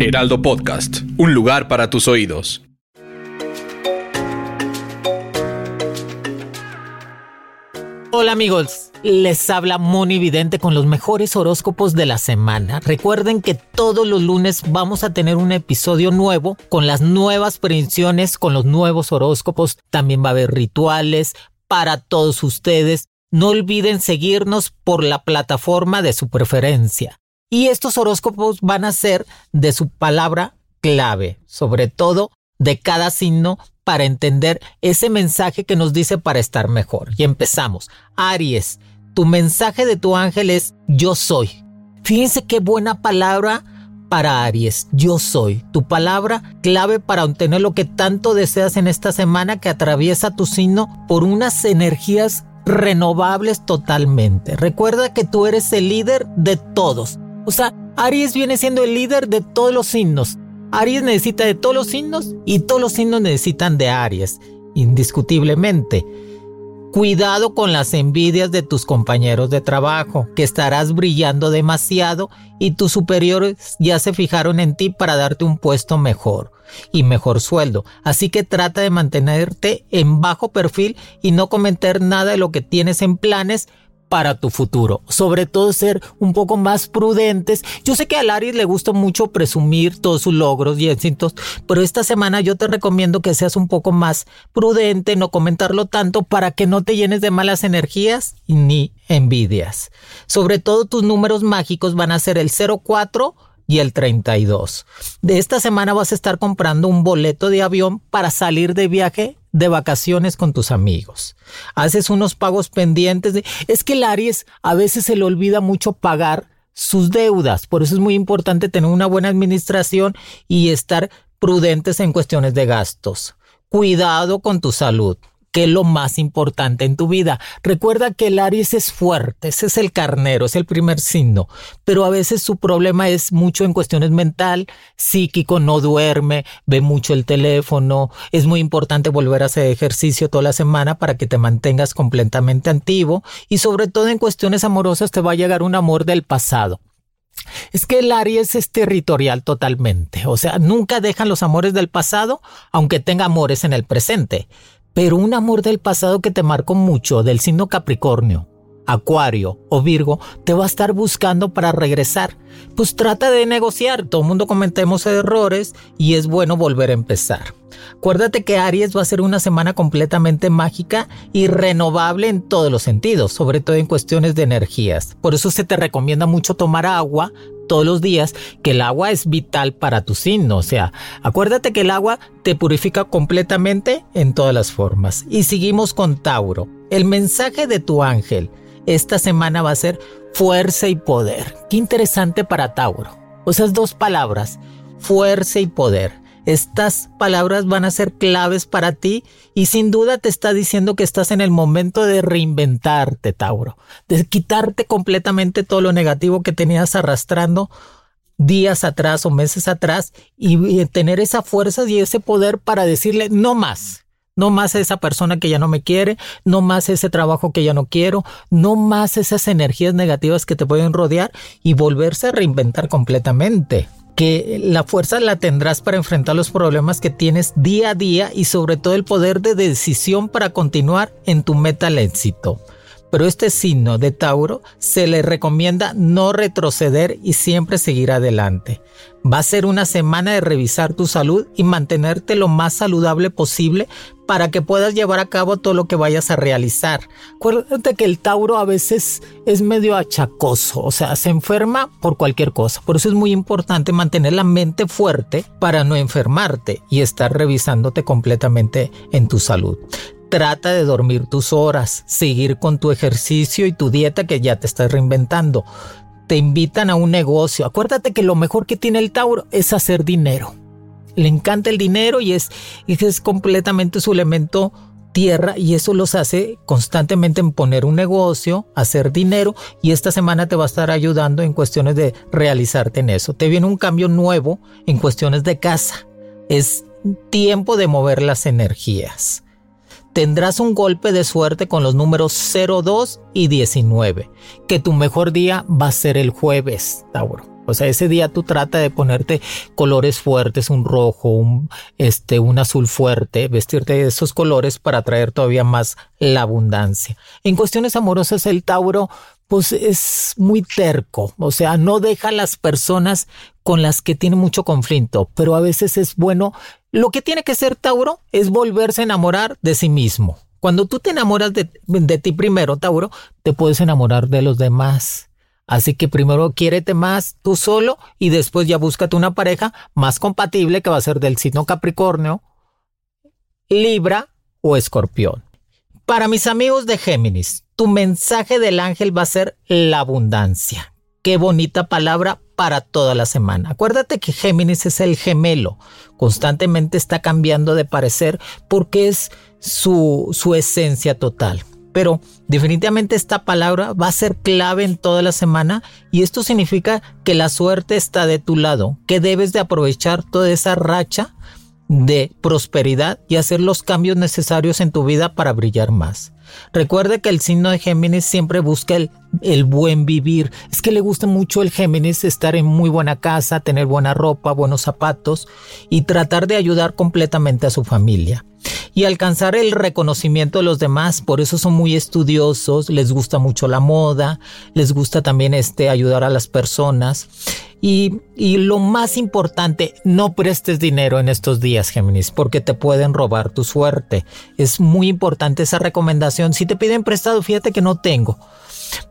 Heraldo Podcast, un lugar para tus oídos. Hola amigos, les habla Moni Vidente con los mejores horóscopos de la semana. Recuerden que todos los lunes vamos a tener un episodio nuevo con las nuevas predicciones, con los nuevos horóscopos. También va a haber rituales para todos ustedes. No olviden seguirnos por la plataforma de su preferencia. Y estos horóscopos van a ser de su palabra clave, sobre todo de cada signo para entender ese mensaje que nos dice para estar mejor. Y empezamos. Aries, tu mensaje de tu ángel es yo soy. Fíjense qué buena palabra para Aries, yo soy, tu palabra clave para obtener lo que tanto deseas en esta semana que atraviesa tu signo por unas energías renovables totalmente. Recuerda que tú eres el líder de todos. O sea, Aries viene siendo el líder de todos los signos. Aries necesita de todos los signos y todos los signos necesitan de Aries, indiscutiblemente. Cuidado con las envidias de tus compañeros de trabajo, que estarás brillando demasiado y tus superiores ya se fijaron en ti para darte un puesto mejor y mejor sueldo. Así que trata de mantenerte en bajo perfil y no comentar nada de lo que tienes en planes para tu futuro. Sobre todo ser un poco más prudentes. Yo sé que a Laris le gusta mucho presumir todos sus logros y éxitos, pero esta semana yo te recomiendo que seas un poco más prudente, no comentarlo tanto para que no te llenes de malas energías ni envidias. Sobre todo tus números mágicos van a ser el 04 y el 32. De esta semana vas a estar comprando un boleto de avión para salir de viaje de vacaciones con tus amigos. Haces unos pagos pendientes. De... Es que el Aries a veces se le olvida mucho pagar sus deudas. Por eso es muy importante tener una buena administración y estar prudentes en cuestiones de gastos. Cuidado con tu salud que es lo más importante en tu vida. Recuerda que el Aries es fuerte, ese es el carnero, es el primer signo, pero a veces su problema es mucho en cuestiones mental, psíquico, no duerme, ve mucho el teléfono, es muy importante volver a hacer ejercicio toda la semana para que te mantengas completamente activo y sobre todo en cuestiones amorosas te va a llegar un amor del pasado. Es que el Aries es territorial totalmente, o sea, nunca dejan los amores del pasado, aunque tenga amores en el presente pero un amor del pasado que te marcó mucho, del signo Capricornio, Acuario o Virgo, te va a estar buscando para regresar. Pues trata de negociar, todo mundo cometemos errores y es bueno volver a empezar. Acuérdate que Aries va a ser una semana completamente mágica y renovable en todos los sentidos, sobre todo en cuestiones de energías. Por eso se te recomienda mucho tomar agua, todos los días que el agua es vital para tu signo. O sea, acuérdate que el agua te purifica completamente en todas las formas. Y seguimos con Tauro. El mensaje de tu ángel esta semana va a ser fuerza y poder. Qué interesante para Tauro. O sea, dos palabras, fuerza y poder. Estas palabras van a ser claves para ti y sin duda te está diciendo que estás en el momento de reinventarte, Tauro, de quitarte completamente todo lo negativo que tenías arrastrando días atrás o meses atrás y, tener esa fuerza y ese poder para decirle no más. No más esa persona que ya no me quiere, no más ese trabajo que ya no quiero, no más esas energías negativas que te pueden rodear y volverse a reinventar completamente que la fuerza la tendrás para enfrentar los problemas que tienes día a día y sobre todo el poder de decisión para continuar en tu meta al éxito. Pero este signo de Tauro se le recomienda no retroceder y siempre seguir adelante. Va a ser una semana de revisar tu salud y mantenerte lo más saludable posible para que puedas llevar a cabo todo lo que vayas a realizar. Acuérdate que el Tauro a veces es medio achacoso, o sea, se enferma por cualquier cosa. Por eso es muy importante mantener la mente fuerte para no enfermarte y estar revisándote completamente en tu salud. Trata de dormir tus horas, seguir con tu ejercicio y tu dieta que ya te estás reinventando. te invitan a un negocio. Acuérdate que lo mejor que tiene el Tauro es hacer dinero. Le encanta el dinero y es, es completamente su elemento tierra y eso los hace constantemente en poner un negocio, hacer dinero y esta semana te va a estar ayudando en cuestiones de realizarte en eso. Te viene un cambio nuevo en cuestiones de casa. Es tiempo de mover las energías. Tendrás un golpe de suerte con los números 02 y 19, que tu mejor día va a ser el jueves, Tauro. O sea, ese día tú trata de ponerte colores fuertes, un rojo, un, este, un azul fuerte, vestirte de esos colores para traer todavía más la abundancia. En cuestiones amorosas, el Tauro, pues es muy terco. O sea, no deja a las personas con las que tiene mucho conflicto, pero a veces es bueno. Lo que tiene que ser Tauro es volverse a enamorar de sí mismo. Cuando tú te enamoras de, de ti primero, Tauro, te puedes enamorar de los demás. Así que primero quiérete más tú solo y después ya búscate una pareja más compatible que va a ser del signo Capricornio, Libra o Escorpión. Para mis amigos de Géminis, tu mensaje del ángel va a ser la abundancia. Qué bonita palabra para toda la semana. Acuérdate que Géminis es el gemelo. Constantemente está cambiando de parecer porque es su, su esencia total pero definitivamente esta palabra va a ser clave en toda la semana y esto significa que la suerte está de tu lado, que debes de aprovechar toda esa racha de prosperidad y hacer los cambios necesarios en tu vida para brillar más. Recuerde que el signo de Géminis siempre busca el, el, buen vivir. Es que le gusta mucho el Géminis estar en muy buena casa, tener buena ropa, buenos zapatos y tratar de ayudar completamente a su familia y alcanzar el reconocimiento de los demás. Por eso son muy estudiosos, les gusta mucho la moda, les gusta también este, ayudar a las personas. Y, y, lo más importante, no prestes dinero en estos días, Géminis, porque te pueden robar tu suerte. Es muy importante esa recomendación. Si te piden prestado, fíjate que no tengo,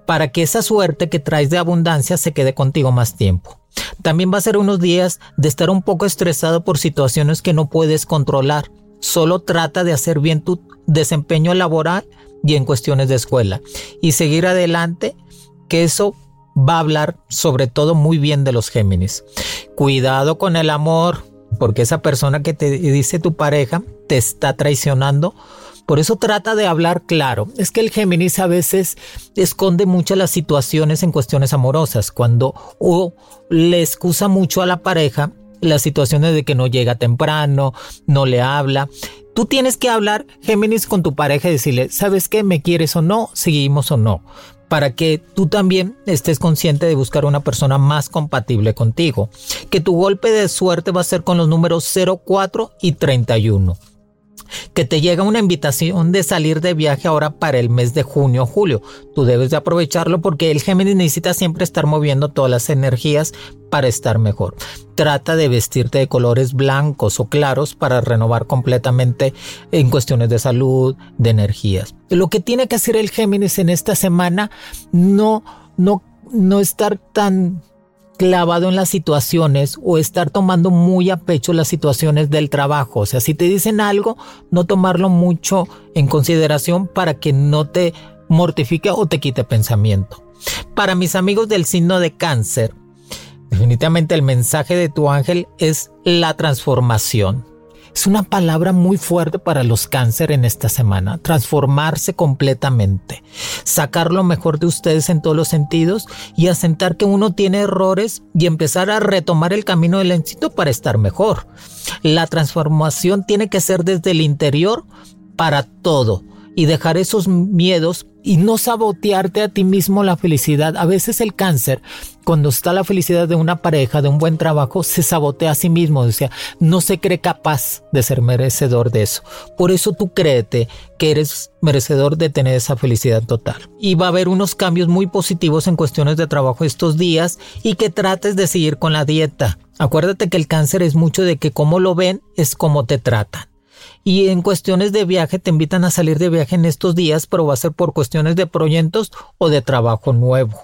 para que esa suerte que traes de abundancia se quede contigo más tiempo. También va a ser unos días de estar un poco estresado por situaciones que no puedes controlar. Solo trata de hacer bien tu desempeño laboral y en cuestiones de escuela y seguir adelante, que eso va a hablar sobre todo muy bien de los Géminis. Cuidado con el amor, porque esa persona que te dice tu pareja te está traicionando. Por eso trata de hablar claro. Es que el Géminis a veces esconde muchas las situaciones en cuestiones amorosas, cuando o le excusa mucho a la pareja las situaciones de que no llega temprano, no le habla. Tú tienes que hablar, Géminis, con tu pareja y decirle, ¿sabes qué? ¿Me quieres o no? ¿Seguimos o no? Para que tú también estés consciente de buscar una persona más compatible contigo. Que tu golpe de suerte va a ser con los números 04 y 31 que te llega una invitación de salir de viaje ahora para el mes de junio o julio. Tú debes de aprovecharlo porque el Géminis necesita siempre estar moviendo todas las energías para estar mejor. Trata de vestirte de colores blancos o claros para renovar completamente en cuestiones de salud, de energías. Lo que tiene que hacer el Géminis en esta semana, no, no, no estar tan clavado en las situaciones o estar tomando muy a pecho las situaciones del trabajo. O sea, si te dicen algo, no tomarlo mucho en consideración para que no te mortifique o te quite pensamiento. Para mis amigos del signo de cáncer, definitivamente el mensaje de tu ángel es la transformación. Es una palabra muy fuerte para los cáncer en esta semana. Transformarse completamente. Sacar lo mejor de ustedes en todos los sentidos y asentar que uno tiene errores y empezar a retomar el camino del éxito para estar mejor. La transformación tiene que ser desde el interior para todo y dejar esos miedos y no sabotearte a ti mismo la felicidad. A veces el cáncer, cuando está la felicidad de una pareja, de un buen trabajo, se sabotea a sí mismo, o sea, no se cree capaz de ser merecedor de eso. Por eso tú créete que eres merecedor de tener esa felicidad total. Y va a haber unos cambios muy positivos en cuestiones de trabajo estos días y que trates de seguir con la dieta. Acuérdate que el cáncer es mucho de que como lo ven es como te tratan. Y en cuestiones de viaje te invitan a salir de viaje en estos días, pero va a ser por cuestiones de proyectos o de trabajo nuevo.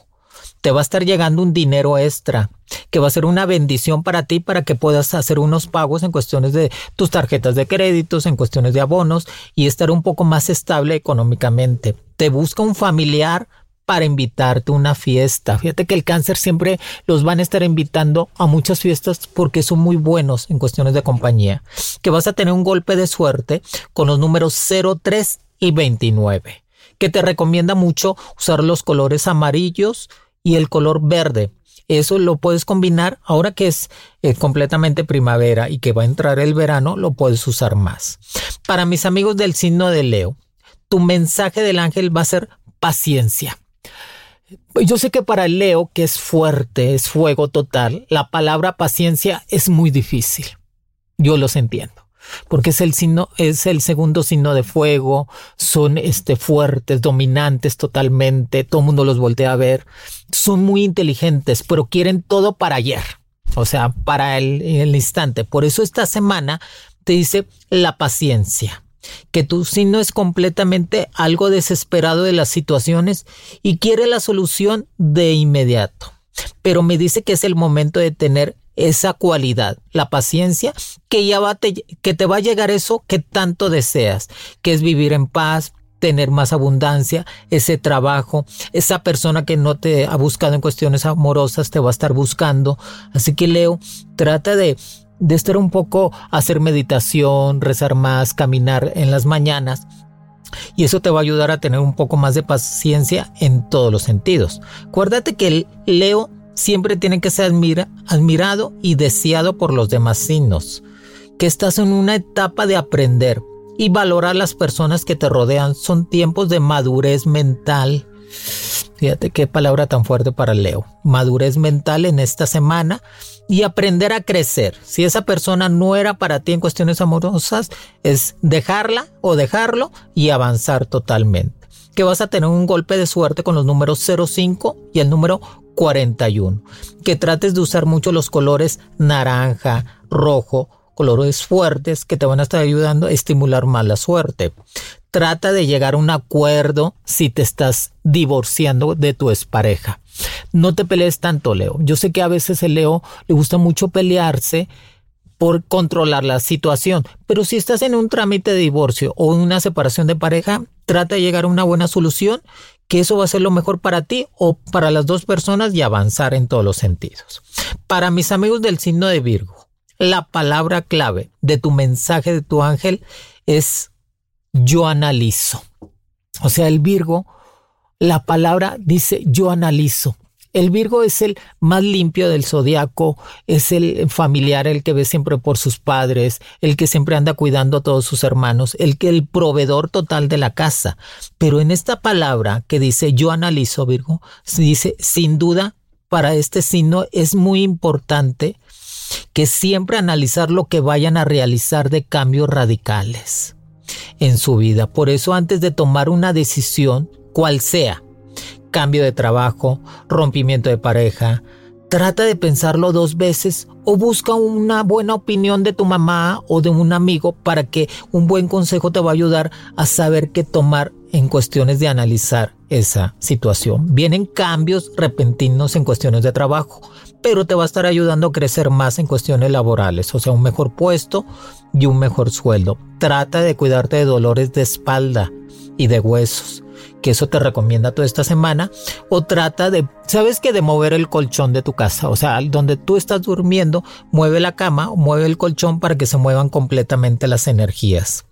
Te va a estar llegando un dinero extra, que va a ser una bendición para ti para que puedas hacer unos pagos en cuestiones de tus tarjetas de créditos, en cuestiones de abonos y estar un poco más estable económicamente. Te busca un familiar para invitarte a una fiesta. Fíjate que el cáncer siempre los van a estar invitando a muchas fiestas porque son muy buenos en cuestiones de compañía. Que vas a tener un golpe de suerte con los números 03 y 29. Que te recomienda mucho usar los colores amarillos y el color verde. Eso lo puedes combinar ahora que es eh, completamente primavera y que va a entrar el verano, lo puedes usar más. Para mis amigos del signo de Leo, tu mensaje del ángel va a ser paciencia. Yo sé que para Leo, que es fuerte, es fuego total, la palabra paciencia es muy difícil. Yo los entiendo. Porque es el signo, es el segundo signo de fuego, son este fuertes, dominantes totalmente, todo el mundo los voltea a ver, son muy inteligentes, pero quieren todo para ayer, o sea, para el instante. Por eso esta semana te dice la paciencia que tu signo es completamente algo desesperado de las situaciones y quiere la solución de inmediato. Pero me dice que es el momento de tener esa cualidad, la paciencia, que ya va te, que te va a llegar eso que tanto deseas, que es vivir en paz, tener más abundancia, ese trabajo, esa persona que no te ha buscado en cuestiones amorosas te va a estar buscando. Así que Leo, trata de de estar un poco, hacer meditación, rezar más, caminar en las mañanas. Y eso te va a ayudar a tener un poco más de paciencia en todos los sentidos. Acuérdate que el Leo siempre tiene que ser admirado y deseado por los demás signos. Que estás en una etapa de aprender y valorar las personas que te rodean. Son tiempos de madurez mental. Fíjate qué palabra tan fuerte para Leo. Madurez mental en esta semana y aprender a crecer. Si esa persona no era para ti en cuestiones amorosas, es dejarla o dejarlo y avanzar totalmente. Que vas a tener un golpe de suerte con los números 05 y el número 41. Que trates de usar mucho los colores naranja, rojo, colores fuertes que te van a estar ayudando a estimular más la suerte. Trata de llegar a un acuerdo si te estás divorciando de tu expareja. No te pelees tanto, Leo. Yo sé que a veces el Leo le gusta mucho pelearse por controlar la situación, pero si estás en un trámite de divorcio o una separación de pareja, trata de llegar a una buena solución, que eso va a ser lo mejor para ti o para las dos personas y avanzar en todos los sentidos. Para mis amigos del signo de Virgo, la palabra clave de tu mensaje de tu ángel es yo analizo. O sea, el Virgo la palabra dice yo analizo. El Virgo es el más limpio del zodiaco, es el familiar, el que ve siempre por sus padres, el que siempre anda cuidando a todos sus hermanos, el que el proveedor total de la casa. Pero en esta palabra que dice yo analizo, Virgo, dice sin duda para este signo es muy importante que siempre analizar lo que vayan a realizar de cambios radicales en su vida. Por eso antes de tomar una decisión, cual sea, cambio de trabajo, rompimiento de pareja, trata de pensarlo dos veces o busca una buena opinión de tu mamá o de un amigo para que un buen consejo te va a ayudar a saber qué tomar en cuestiones de analizar esa situación. Vienen cambios repentinos en cuestiones de trabajo, pero te va a estar ayudando a crecer más en cuestiones laborales, o sea, un mejor puesto y un mejor sueldo. Trata de cuidarte de dolores de espalda y de huesos que eso te recomienda toda esta semana, o trata de, sabes que de mover el colchón de tu casa, o sea, donde tú estás durmiendo, mueve la cama o mueve el colchón para que se muevan completamente las energías.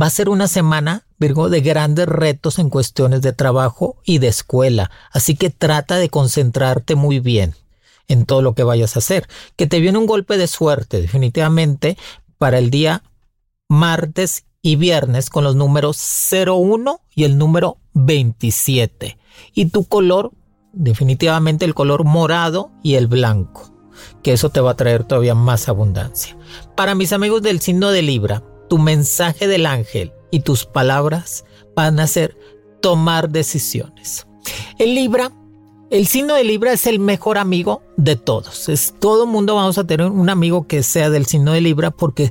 Va a ser una semana, Virgo, de grandes retos en cuestiones de trabajo y de escuela, así que trata de concentrarte muy bien en todo lo que vayas a hacer. Que te viene un golpe de suerte, definitivamente, para el día martes y viernes con los números 01 y el número 27. Y tu color, definitivamente el color morado y el blanco, que eso te va a traer todavía más abundancia. Para mis amigos del signo de Libra, tu mensaje del ángel y tus palabras van a ser tomar decisiones. El Libra el signo de Libra es el mejor amigo de todos. Es todo mundo vamos a tener un amigo que sea del signo de Libra porque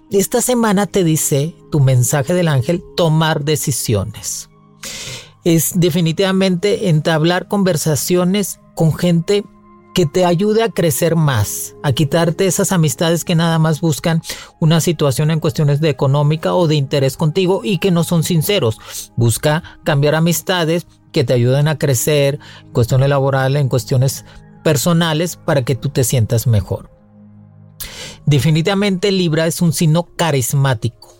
esta semana te dice tu mensaje del ángel tomar decisiones. Es definitivamente entablar conversaciones con gente que te ayude a crecer más, a quitarte esas amistades que nada más buscan una situación en cuestiones de económica o de interés contigo y que no son sinceros. Busca cambiar amistades que te ayuden a crecer en cuestiones laborales, en cuestiones personales para que tú te sientas mejor. Definitivamente Libra es un signo carismático,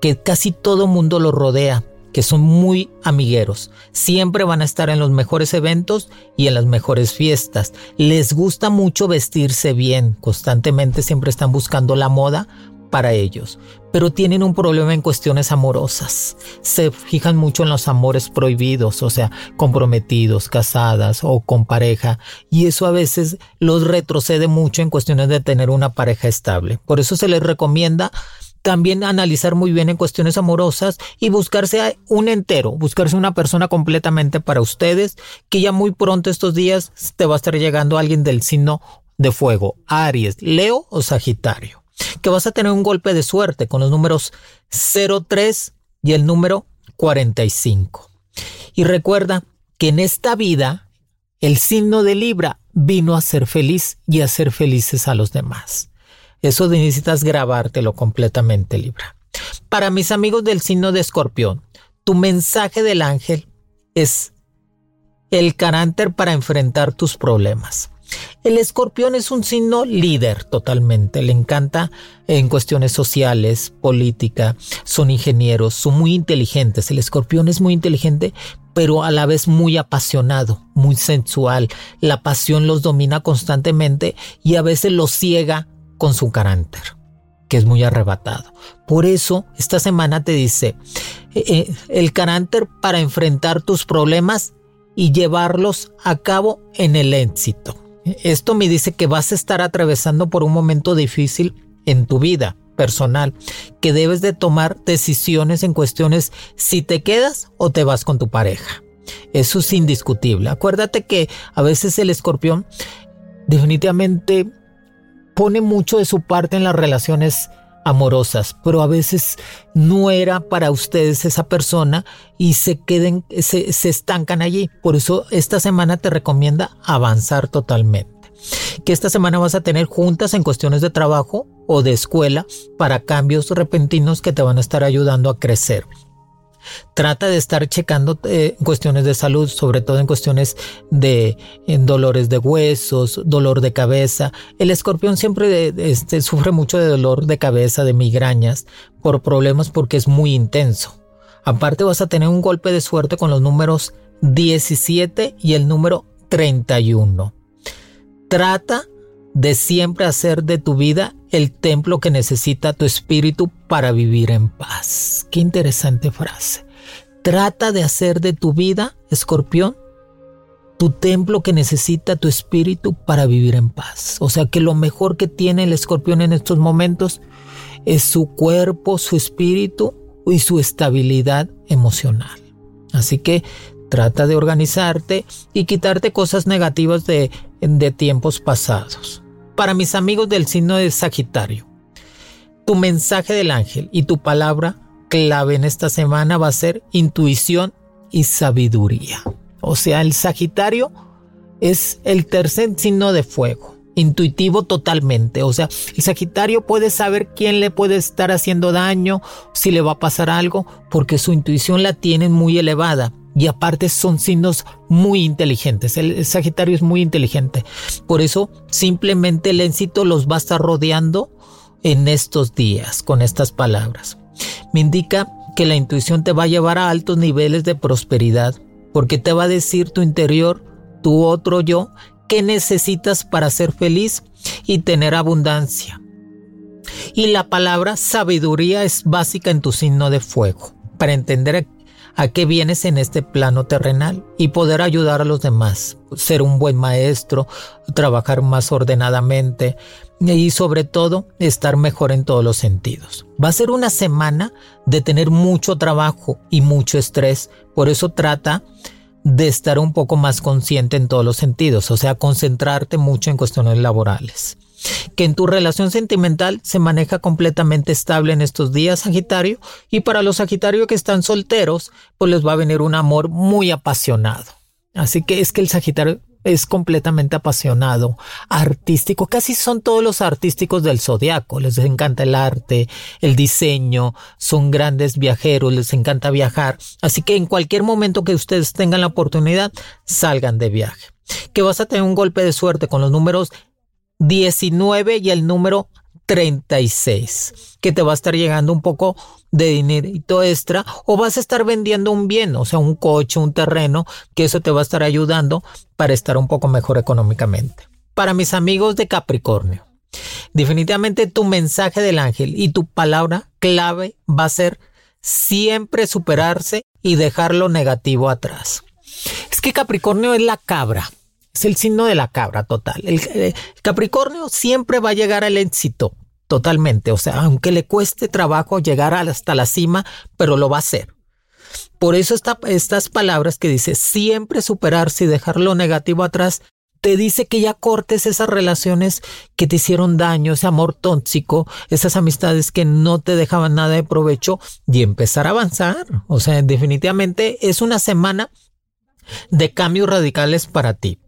que casi todo mundo lo rodea, que son muy amigueros. Siempre van a estar en los mejores eventos y en las mejores fiestas. Les gusta mucho vestirse bien, constantemente siempre están buscando la moda para ellos, pero tienen un problema en cuestiones amorosas. Se fijan mucho en los amores prohibidos, o sea, comprometidos, casadas o con pareja, y eso a veces los retrocede mucho en cuestiones de tener una pareja estable. Por eso se les recomienda también analizar muy bien en cuestiones amorosas y buscarse un entero, buscarse una persona completamente para ustedes, que ya muy pronto estos días te va a estar llegando alguien del signo de fuego, Aries, Leo o Sagitario, que vas a tener un golpe de suerte con los números 03 y el número 45. Y recuerda que en esta vida el signo de Libra vino a ser feliz y a ser felices a los demás. Eso necesitas grabártelo completamente, Libra. Para mis amigos del signo de Escorpión, tu mensaje del ángel es el carácter para enfrentar tus problemas. El escorpión es un signo líder totalmente, le encanta en cuestiones sociales, política, son ingenieros, son muy inteligentes. El escorpión es muy inteligente, pero a la vez muy apasionado, muy sensual. La pasión los domina constantemente y a veces los ciega con su carácter, que es muy arrebatado. Por eso, esta semana te dice, eh, eh, el carácter para enfrentar tus problemas y llevarlos a cabo en el éxito. Esto me dice que vas a estar atravesando por un momento difícil en tu vida personal, que debes de tomar decisiones en cuestiones si te quedas o te vas con tu pareja. Eso es indiscutible. Acuérdate que a veces el escorpión definitivamente pone mucho de su parte en las relaciones amorosas, pero a veces no era para ustedes esa persona y se queden, se, se estancan allí. Por eso esta semana te recomienda avanzar totalmente. Que esta semana vas a tener juntas en cuestiones de trabajo o de escuela para cambios repentinos que te van a estar ayudando a crecer. Trata de estar checando eh, cuestiones de salud, sobre todo en cuestiones de dolores de huesos, dolor de cabeza. El escorpión siempre este, sufre mucho de dolor de cabeza, de migrañas, por problemas porque es muy intenso. Aparte vas a tener un golpe de suerte con los números 17 y el número 31. Trata de siempre hacer de tu vida el templo que necesita tu espíritu para vivir en paz. Qué interesante frase. Trata de hacer de tu vida, escorpión, tu templo que necesita tu espíritu para vivir en paz. O sea que lo mejor que tiene el escorpión en estos momentos es su cuerpo, su espíritu y su estabilidad emocional. Así que trata de organizarte y quitarte cosas negativas de, de tiempos pasados para mis amigos del signo de Sagitario. Tu mensaje del ángel y tu palabra clave en esta semana va a ser intuición y sabiduría. O sea, el Sagitario es el tercer signo de fuego intuitivo totalmente. O sea, el Sagitario puede saber quién le puede estar haciendo daño, si le va a pasar algo, porque su intuición la tienen muy elevada. Y aparte son signos muy inteligentes. El, Sagitario es muy inteligente. Por eso simplemente el éxito los va a estar rodeando en estos días con estas palabras. Me indica que la intuición te va a llevar a altos niveles de prosperidad, porque te va a decir tu interior, tu otro yo, qué necesitas para ser feliz y tener abundancia. Y la palabra sabiduría es básica en tu signo de fuego, para entender a qué vienes en este plano terrenal y poder ayudar a los demás, ser un buen maestro, trabajar más ordenadamente y sobre todo estar mejor en todos los sentidos. Va a ser una semana de tener mucho trabajo y mucho estrés, por eso trata de estar un poco más consciente en todos los sentidos, o sea, concentrarte mucho en cuestiones laborales. Que en tu relación sentimental se maneja completamente estable en estos días, Sagitario, y para los Sagitarios que están solteros, pues les va a venir un amor muy apasionado. Así que es que el Sagitario es completamente apasionado, artístico, casi son todos los artísticos del zodiaco, les encanta el arte, el diseño, son grandes viajeros, les encanta viajar, así que en cualquier momento que ustedes tengan la oportunidad, salgan de viaje. Que vas a tener un golpe de suerte con los números 19 y el número 36, que te va a estar llegando un poco de dinerito extra o vas a estar vendiendo un bien, o sea, un coche, un terreno, que eso te va a estar ayudando para estar un poco mejor económicamente. Para mis amigos de Capricornio, definitivamente tu mensaje del ángel y tu palabra clave va a ser siempre superarse y dejar lo negativo atrás. Es que Capricornio es la cabra, es el signo de la cabra total. El, eh, Capricornio siempre va a llegar al éxito totalmente. O sea, aunque le cueste trabajo llegar hasta la cima, pero lo va a hacer. Por eso estas palabras que dice siempre superarse y dejar lo negativo atrás, te dice que ya cortes esas relaciones que te hicieron daño, ese amor tóxico, esas amistades que no te dejaban nada de provecho y empezar a avanzar. O sea, definitivamente es una semana de cambios radicales para ti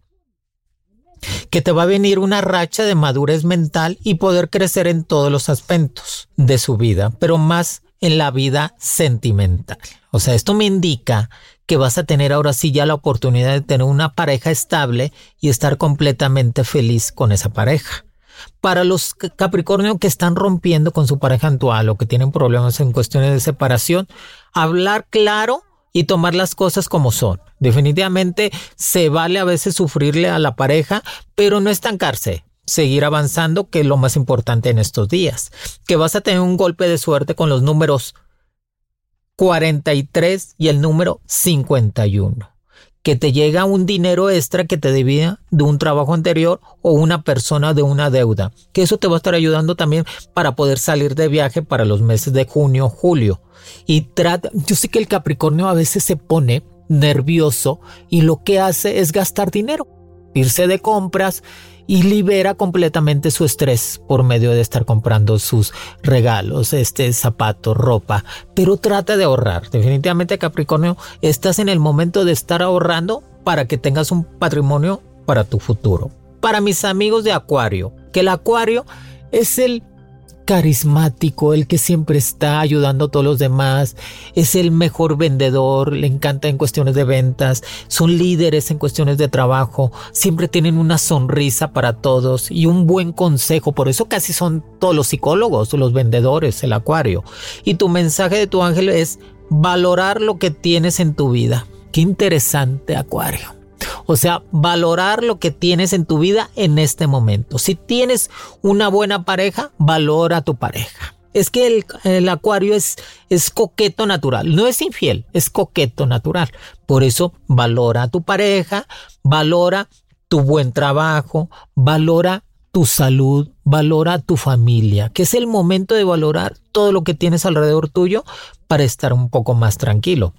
que te va a venir una racha de madurez mental y poder crecer en todos los aspectos de su vida, pero más en la vida sentimental. O sea, esto me indica que vas a tener ahora sí ya la oportunidad de tener una pareja estable y estar completamente feliz con esa pareja. Para los Capricornio que están rompiendo con su pareja actual o que tienen problemas en cuestiones de separación, hablar claro y tomar las cosas como son. Definitivamente se vale a veces sufrirle a la pareja, pero no estancarse, seguir avanzando, que es lo más importante en estos días. Que vas a tener un golpe de suerte con los números 43 y el número 51 que te llega un dinero extra que te debía de un trabajo anterior o una persona de una deuda, que eso te va a estar ayudando también para poder salir de viaje para los meses de junio, julio. Y trata, yo sé que el Capricornio a veces se pone nervioso y lo que hace es gastar dinero, irse de compras y libera completamente su estrés por medio de estar comprando sus regalos, este zapato, ropa, pero trata de ahorrar. Definitivamente Capricornio, estás en el momento de estar ahorrando para que tengas un patrimonio para tu futuro. Para mis amigos de Acuario, que el Acuario es el carismático, el que siempre está ayudando a todos los demás, es el mejor vendedor, le encanta en cuestiones de ventas, son líderes en cuestiones de trabajo, siempre tienen una sonrisa para todos y un buen consejo, por eso casi son todos los psicólogos, los vendedores, el acuario. Y tu mensaje de tu ángel es valorar lo que tienes en tu vida. Qué interesante, acuario. O sea, valorar lo que tienes en tu vida en este momento. Si tienes una buena pareja, valora a tu pareja. Es que el, acuario es, es coqueto natural, no es infiel, es coqueto natural. Por eso valora a tu pareja, valora tu buen trabajo, valora tu salud, valora tu familia, que es el momento de valorar todo lo que tienes alrededor tuyo para estar un poco más tranquilo.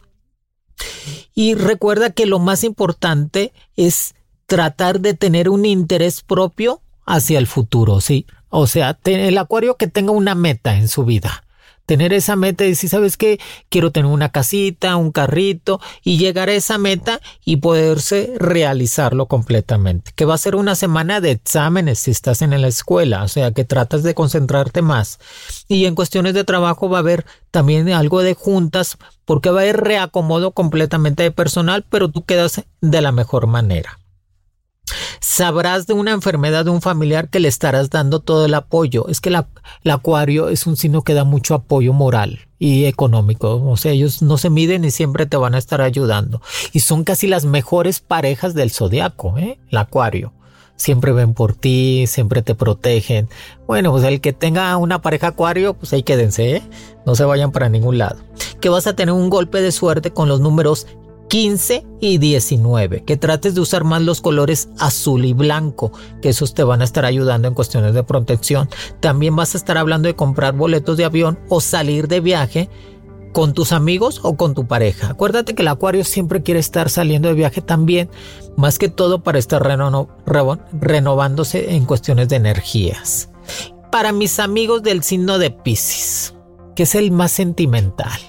Y recuerda que lo más importante es tratar de tener un interés propio hacia el futuro, ¿sí? O sea, el acuario que tenga una meta en su vida, tener esa meta y decir, ¿sabes qué? Quiero tener una casita, un carrito y llegar a esa meta y poderse realizarlo completamente. Que va a ser una semana de exámenes si estás en la escuela, o sea, que tratas de concentrarte más. Y en cuestiones de trabajo va a haber también algo de juntas porque va a haber reacomodo completamente de personal, pero tú quedas de la mejor manera. Sabrás de una enfermedad de un familiar que le estarás dando todo el apoyo. Es que el acuario es un signo que da mucho apoyo moral y económico. O sea, ellos no se miden y siempre te van a estar ayudando. Y son casi las mejores parejas del zodiaco, ¿eh? El acuario. Siempre ven por ti, siempre te protegen. Bueno, pues el que tenga una pareja acuario, pues ahí quédense, ¿eh? No se vayan para ningún lado. Que vas a tener un golpe de suerte con los números 15 y 19, que trates de usar más los colores azul y blanco, que esos te van a estar ayudando en cuestiones de protección. También vas a estar hablando de comprar boletos de avión o salir de viaje con tus amigos o con tu pareja. Acuérdate que el acuario siempre quiere estar saliendo de viaje también, más que todo para estar renovándose en cuestiones de energías. Para mis amigos del signo de Pisces, que es el más sentimental,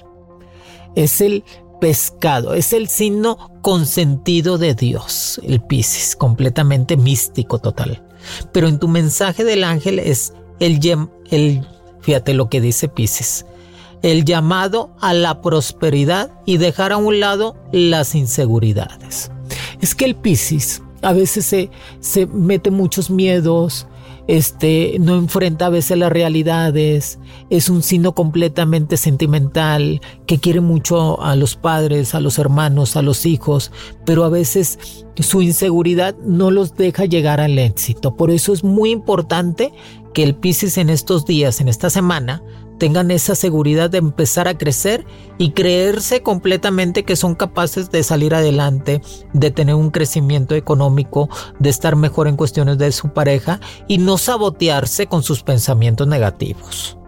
es el pescado. Es el signo consentido de Dios, el Piscis, completamente místico total. Pero en tu mensaje del ángel es el, el fíjate lo que dice Piscis, el llamado a la prosperidad y dejar a un lado las inseguridades. Es que el Piscis a veces se, se mete muchos miedos, este, no enfrenta a veces las realidades, es un signo completamente sentimental, que quiere mucho a los padres, a los hermanos, a los hijos, pero a veces su inseguridad no los deja llegar al éxito. Por eso es muy importante que el Piscis en estos días, en esta semana, tengan esa seguridad de empezar a crecer y creerse completamente que son capaces de salir adelante, de tener un crecimiento económico, de estar mejor en cuestiones de su pareja y no sabotearse con sus pensamientos negativos.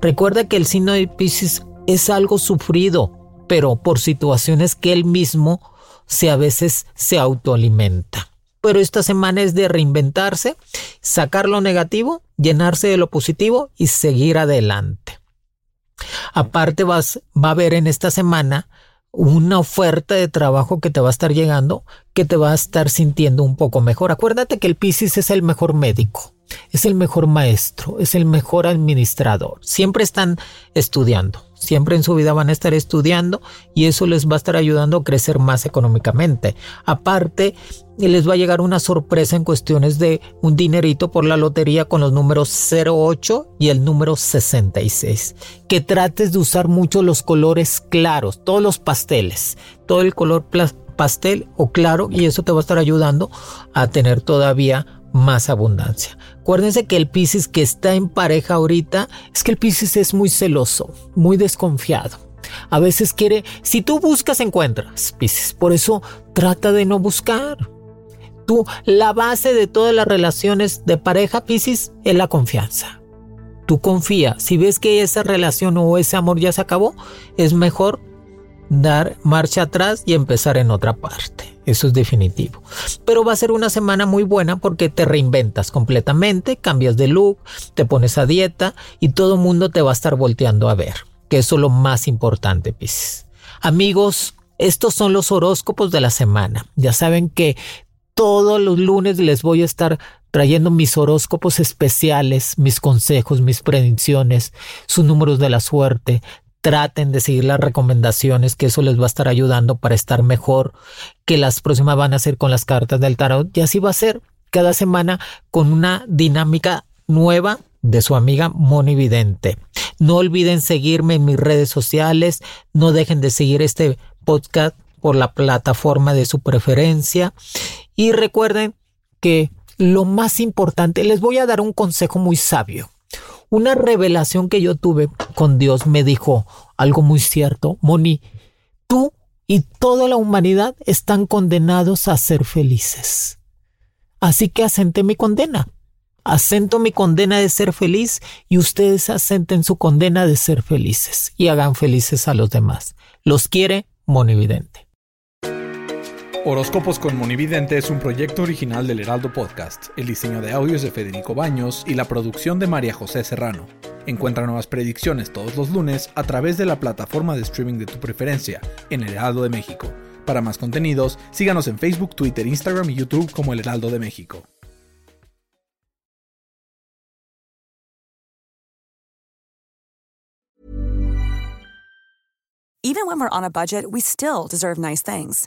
Recuerda que el signo de Pisces es algo sufrido, pero por situaciones que él mismo se a veces se autoalimenta pero esta semana es de reinventarse, sacar lo negativo, llenarse de lo positivo y seguir adelante. Aparte vas, va a haber en esta semana una oferta de trabajo que te va a estar llegando, que te va a estar sintiendo un poco mejor. Acuérdate que el Piscis es el mejor médico, es el mejor maestro, es el mejor administrador. Siempre están estudiando. Siempre en su vida van a estar estudiando y eso les va a estar ayudando a crecer más económicamente. Aparte, les va a llegar una sorpresa en cuestiones de un dinerito por la lotería con los números 08 y el número 66. Que trates de usar mucho los colores claros, todos los pasteles, todo el color pastel o claro y eso te va a estar ayudando a tener todavía más abundancia. Acuérdense que el Piscis que está en pareja ahorita es que el Piscis es muy celoso, muy desconfiado. A veces quiere, si tú buscas, encuentras, Piscis. Por eso trata de no buscar. Tú, la base de todas las relaciones de pareja, Piscis, es la confianza. Tú confía. Si ves que esa relación o ese amor ya se acabó, es mejor dar marcha atrás y empezar en otra parte. Eso es definitivo. Pero va a ser una semana muy buena porque te reinventas completamente, cambias de look, te pones a dieta y todo el mundo te va a estar volteando a ver. Que eso es lo más importante, Pisces. Amigos, estos son los horóscopos de la semana. Ya saben que todos los lunes les voy a estar trayendo mis horóscopos especiales, mis consejos, mis predicciones, sus números de la suerte, traten de seguir las recomendaciones, que eso les va a estar ayudando para estar mejor, que las próximas van a ser con las cartas del tarot. Y así va a ser cada semana con una dinámica nueva de su amiga Moni Vidente. No olviden seguirme en mis redes sociales, no dejen de seguir este podcast por la plataforma de su preferencia y recuerden que lo más importante, les voy a dar un consejo muy sabio. Una revelación que yo tuve con Dios me dijo algo muy cierto, Moni, tú y toda la humanidad están condenados a ser felices. Así que asenté mi condena. Asento mi condena de ser feliz y ustedes asenten su condena de ser felices y hagan felices a los demás. Los quiere Moni Vidente. Horóscopos con Monividente es un proyecto original del Heraldo Podcast. El diseño de audio es de Federico Baños y la producción de María José Serrano. Encuentra nuevas predicciones todos los lunes a través de la plataforma de streaming de tu preferencia, en El Heraldo de México. Para más contenidos, síganos en Facebook, Twitter, Instagram y YouTube como El Heraldo de México. Even when we're on a budget, we still deserve nice things.